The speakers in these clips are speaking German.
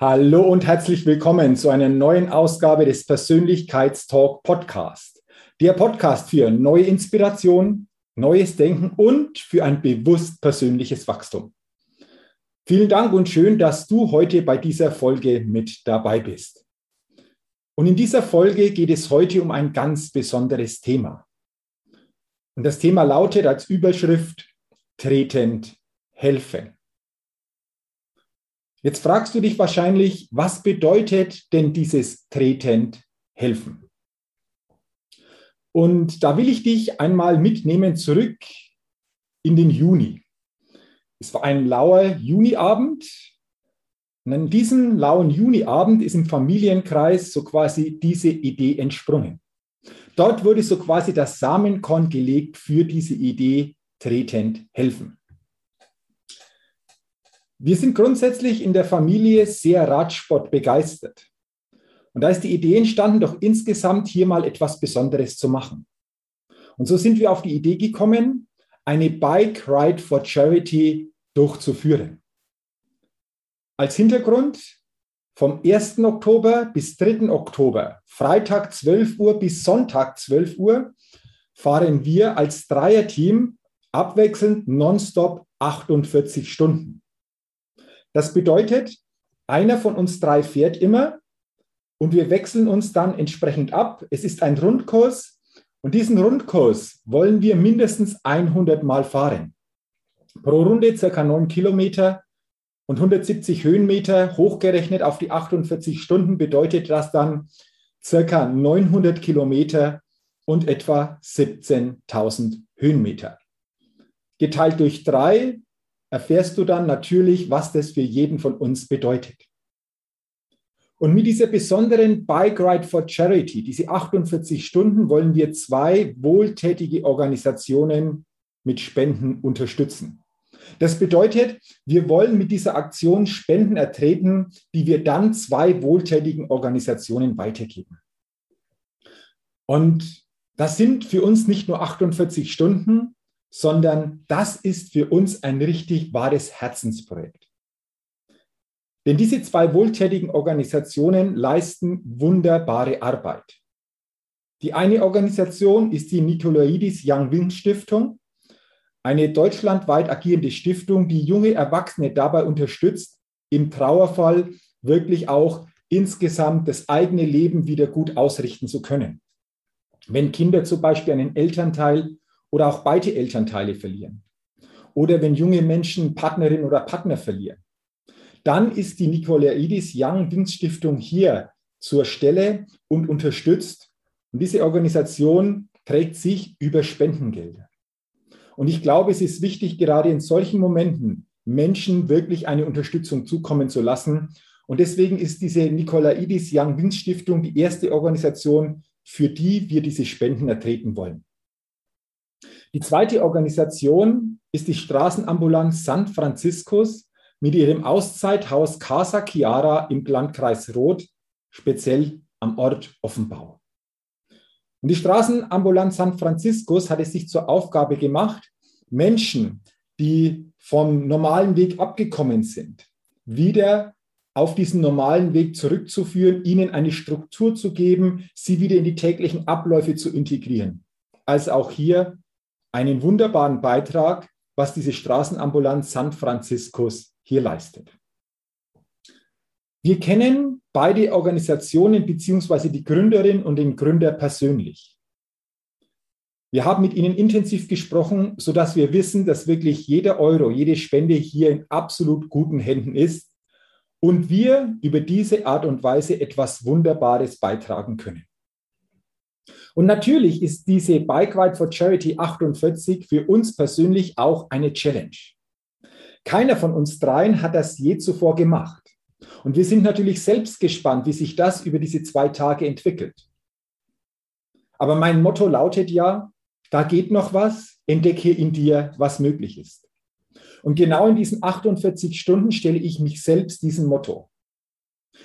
Hallo und herzlich willkommen zu einer neuen Ausgabe des Persönlichkeitstalk Podcast. Der Podcast für neue Inspiration, neues Denken und für ein bewusst persönliches Wachstum. Vielen Dank und schön, dass du heute bei dieser Folge mit dabei bist. Und in dieser Folge geht es heute um ein ganz besonderes Thema. Und das Thema lautet als Überschrift Tretend helfen. Jetzt fragst du dich wahrscheinlich, was bedeutet denn dieses tretend helfen? Und da will ich dich einmal mitnehmen zurück in den Juni. Es war ein lauer Juniabend. Und an diesem lauen Juniabend ist im Familienkreis so quasi diese Idee entsprungen. Dort wurde so quasi das Samenkorn gelegt für diese Idee tretend helfen. Wir sind grundsätzlich in der Familie sehr Radsport begeistert. Und da ist die Idee entstanden, doch insgesamt hier mal etwas Besonderes zu machen. Und so sind wir auf die Idee gekommen, eine Bike Ride for Charity durchzuführen. Als Hintergrund vom 1. Oktober bis 3. Oktober, Freitag 12 Uhr bis Sonntag 12 Uhr, fahren wir als Dreierteam abwechselnd nonstop 48 Stunden. Das bedeutet, einer von uns drei fährt immer und wir wechseln uns dann entsprechend ab. Es ist ein Rundkurs und diesen Rundkurs wollen wir mindestens 100 Mal fahren. Pro Runde circa 9 Kilometer und 170 Höhenmeter hochgerechnet auf die 48 Stunden bedeutet das dann circa 900 Kilometer und etwa 17.000 Höhenmeter. Geteilt durch drei erfährst du dann natürlich, was das für jeden von uns bedeutet. Und mit dieser besonderen Bike Ride for Charity, diese 48 Stunden, wollen wir zwei wohltätige Organisationen mit Spenden unterstützen. Das bedeutet, wir wollen mit dieser Aktion Spenden ertreten, die wir dann zwei wohltätigen Organisationen weitergeben. Und das sind für uns nicht nur 48 Stunden, sondern das ist für uns ein richtig wahres Herzensprojekt. Denn diese zwei wohltätigen Organisationen leisten wunderbare Arbeit. Die eine Organisation ist die Nikolaidis Young Wing Stiftung, eine deutschlandweit agierende Stiftung, die junge Erwachsene dabei unterstützt, im Trauerfall wirklich auch insgesamt das eigene Leben wieder gut ausrichten zu können. Wenn Kinder zum Beispiel einen Elternteil oder auch beide Elternteile verlieren. Oder wenn junge Menschen Partnerin oder Partner verlieren. Dann ist die Nikolaidis Young Wings Stiftung hier zur Stelle und unterstützt. Und diese Organisation trägt sich über Spendengelder. Und ich glaube, es ist wichtig, gerade in solchen Momenten Menschen wirklich eine Unterstützung zukommen zu lassen. Und deswegen ist diese Nikolaidis Young Wings Stiftung die erste Organisation, für die wir diese Spenden ertreten wollen. Die zweite Organisation ist die Straßenambulanz San Franciscus mit ihrem Auszeithaus Casa Chiara im Landkreis Roth, speziell am Ort Offenbau. Und die Straßenambulanz San Franciscus hat es sich zur Aufgabe gemacht, Menschen, die vom normalen Weg abgekommen sind, wieder auf diesen normalen Weg zurückzuführen, ihnen eine Struktur zu geben, sie wieder in die täglichen Abläufe zu integrieren. Also auch hier einen wunderbaren Beitrag, was diese Straßenambulanz San Franciscus hier leistet. Wir kennen beide Organisationen beziehungsweise die Gründerin und den Gründer persönlich. Wir haben mit ihnen intensiv gesprochen, sodass wir wissen, dass wirklich jeder Euro, jede Spende hier in absolut guten Händen ist und wir über diese Art und Weise etwas Wunderbares beitragen können. Und natürlich ist diese Bike Ride for Charity 48 für uns persönlich auch eine Challenge. Keiner von uns dreien hat das je zuvor gemacht. Und wir sind natürlich selbst gespannt, wie sich das über diese zwei Tage entwickelt. Aber mein Motto lautet ja, da geht noch was, entdecke in dir, was möglich ist. Und genau in diesen 48 Stunden stelle ich mich selbst diesem Motto.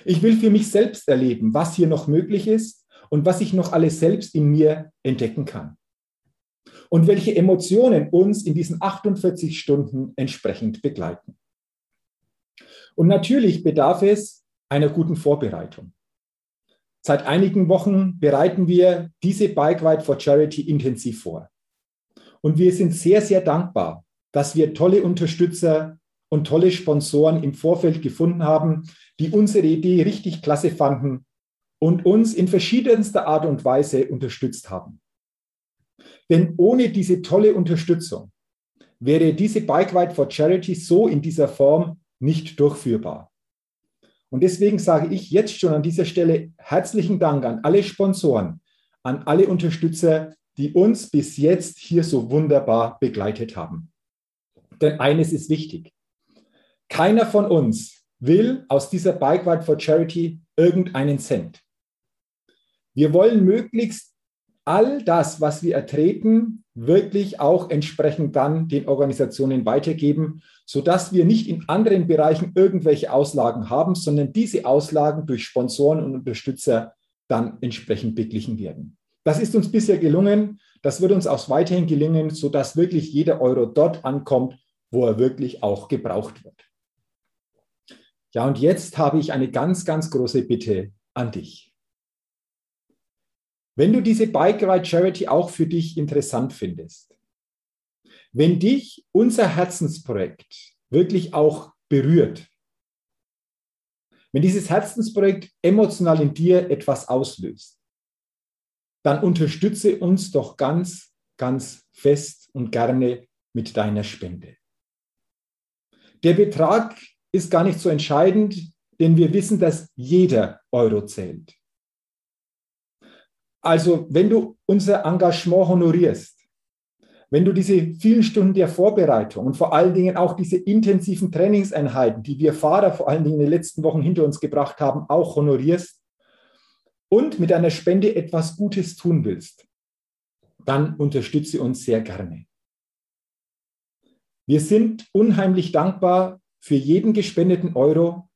Ich will für mich selbst erleben, was hier noch möglich ist und was ich noch alles selbst in mir entdecken kann. Und welche Emotionen uns in diesen 48 Stunden entsprechend begleiten. Und natürlich bedarf es einer guten Vorbereitung. Seit einigen Wochen bereiten wir diese Bike Ride for Charity intensiv vor. Und wir sind sehr, sehr dankbar, dass wir tolle Unterstützer und tolle Sponsoren im Vorfeld gefunden haben, die unsere Idee richtig klasse fanden und uns in verschiedenster Art und Weise unterstützt haben. Denn ohne diese tolle Unterstützung wäre diese Bike Ride for Charity so in dieser Form nicht durchführbar. Und deswegen sage ich jetzt schon an dieser Stelle herzlichen Dank an alle Sponsoren, an alle Unterstützer, die uns bis jetzt hier so wunderbar begleitet haben. Denn eines ist wichtig. Keiner von uns will aus dieser Bike Ride for Charity irgendeinen Cent. Wir wollen möglichst all das, was wir ertreten, wirklich auch entsprechend dann den Organisationen weitergeben, sodass wir nicht in anderen Bereichen irgendwelche Auslagen haben, sondern diese Auslagen durch Sponsoren und Unterstützer dann entsprechend beglichen werden. Das ist uns bisher gelungen. Das wird uns auch weiterhin gelingen, sodass wirklich jeder Euro dort ankommt, wo er wirklich auch gebraucht wird. Ja, und jetzt habe ich eine ganz, ganz große Bitte an dich. Wenn du diese Bike Ride Charity auch für dich interessant findest, wenn dich unser Herzensprojekt wirklich auch berührt, wenn dieses Herzensprojekt emotional in dir etwas auslöst, dann unterstütze uns doch ganz, ganz fest und gerne mit deiner Spende. Der Betrag ist gar nicht so entscheidend, denn wir wissen, dass jeder Euro zählt. Also, wenn du unser Engagement honorierst, wenn du diese vielen Stunden der Vorbereitung und vor allen Dingen auch diese intensiven Trainingseinheiten, die wir Fahrer vor allen Dingen in den letzten Wochen hinter uns gebracht haben, auch honorierst und mit deiner Spende etwas Gutes tun willst, dann unterstütze uns sehr gerne. Wir sind unheimlich dankbar für jeden gespendeten Euro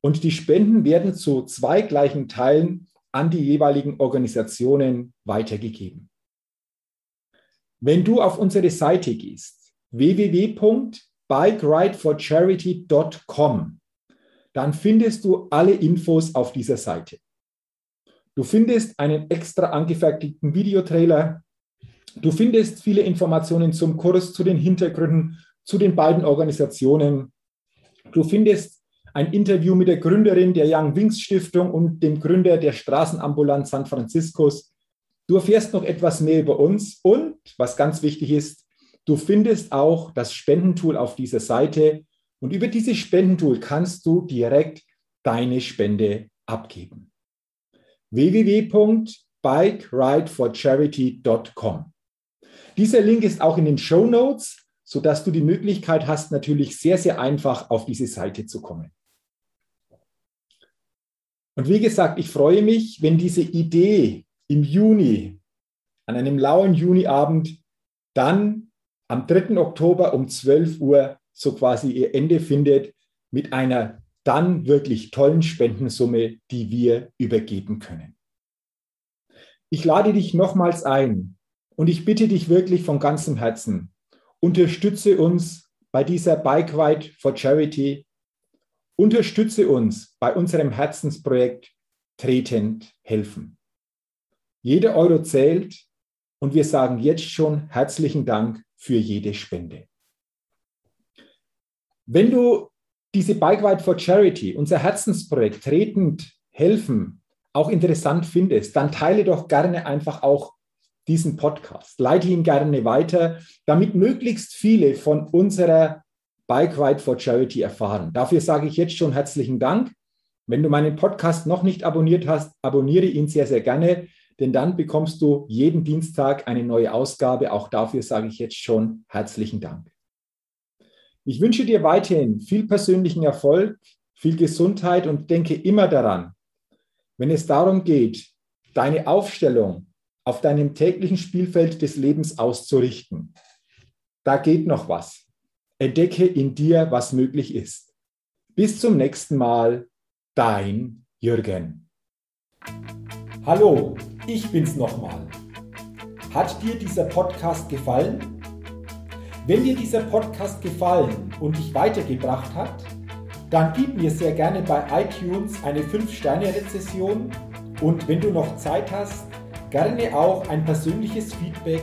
und die Spenden werden zu zwei gleichen Teilen an die jeweiligen Organisationen weitergegeben. Wenn du auf unsere Seite gehst, www.bikerideforcharity.com, dann findest du alle Infos auf dieser Seite. Du findest einen extra angefertigten Videotrailer. Du findest viele Informationen zum Kurs, zu den Hintergründen, zu den beiden Organisationen. Du findest ein Interview mit der Gründerin der Young Wings Stiftung und dem Gründer der Straßenambulanz San Franciscos. Du erfährst noch etwas mehr über uns und, was ganz wichtig ist, du findest auch das Spendentool auf dieser Seite und über dieses Spendentool kannst du direkt deine Spende abgeben. www.bikerideforcharity.com. Dieser Link ist auch in den Show Notes, sodass du die Möglichkeit hast, natürlich sehr, sehr einfach auf diese Seite zu kommen. Und wie gesagt, ich freue mich, wenn diese Idee im Juni, an einem lauen Juniabend, dann am 3. Oktober um 12 Uhr so quasi ihr Ende findet mit einer dann wirklich tollen Spendensumme, die wir übergeben können. Ich lade dich nochmals ein und ich bitte dich wirklich von ganzem Herzen, unterstütze uns bei dieser Bike Ride for Charity, unterstütze uns bei unserem Herzensprojekt Tretend helfen. Jeder Euro zählt und wir sagen jetzt schon herzlichen Dank für jede Spende. Wenn du diese Bike Ride for Charity, unser Herzensprojekt, tretend helfen, auch interessant findest, dann teile doch gerne einfach auch diesen Podcast. Leite ihn gerne weiter, damit möglichst viele von unserer Bike Ride for Charity erfahren. Dafür sage ich jetzt schon herzlichen Dank. Wenn du meinen Podcast noch nicht abonniert hast, abonniere ihn sehr, sehr gerne, denn dann bekommst du jeden Dienstag eine neue Ausgabe. Auch dafür sage ich jetzt schon herzlichen Dank. Ich wünsche dir weiterhin viel persönlichen Erfolg, viel Gesundheit und denke immer daran, wenn es darum geht, deine Aufstellung auf deinem täglichen Spielfeld des Lebens auszurichten. Da geht noch was. Entdecke in dir, was möglich ist. Bis zum nächsten Mal, dein Jürgen. Hallo, ich bin's nochmal. Hat dir dieser Podcast gefallen? Wenn dir dieser Podcast gefallen und dich weitergebracht hat, dann gib mir sehr gerne bei iTunes eine 5-Sterne-Rezession und wenn du noch Zeit hast, gerne auch ein persönliches Feedback,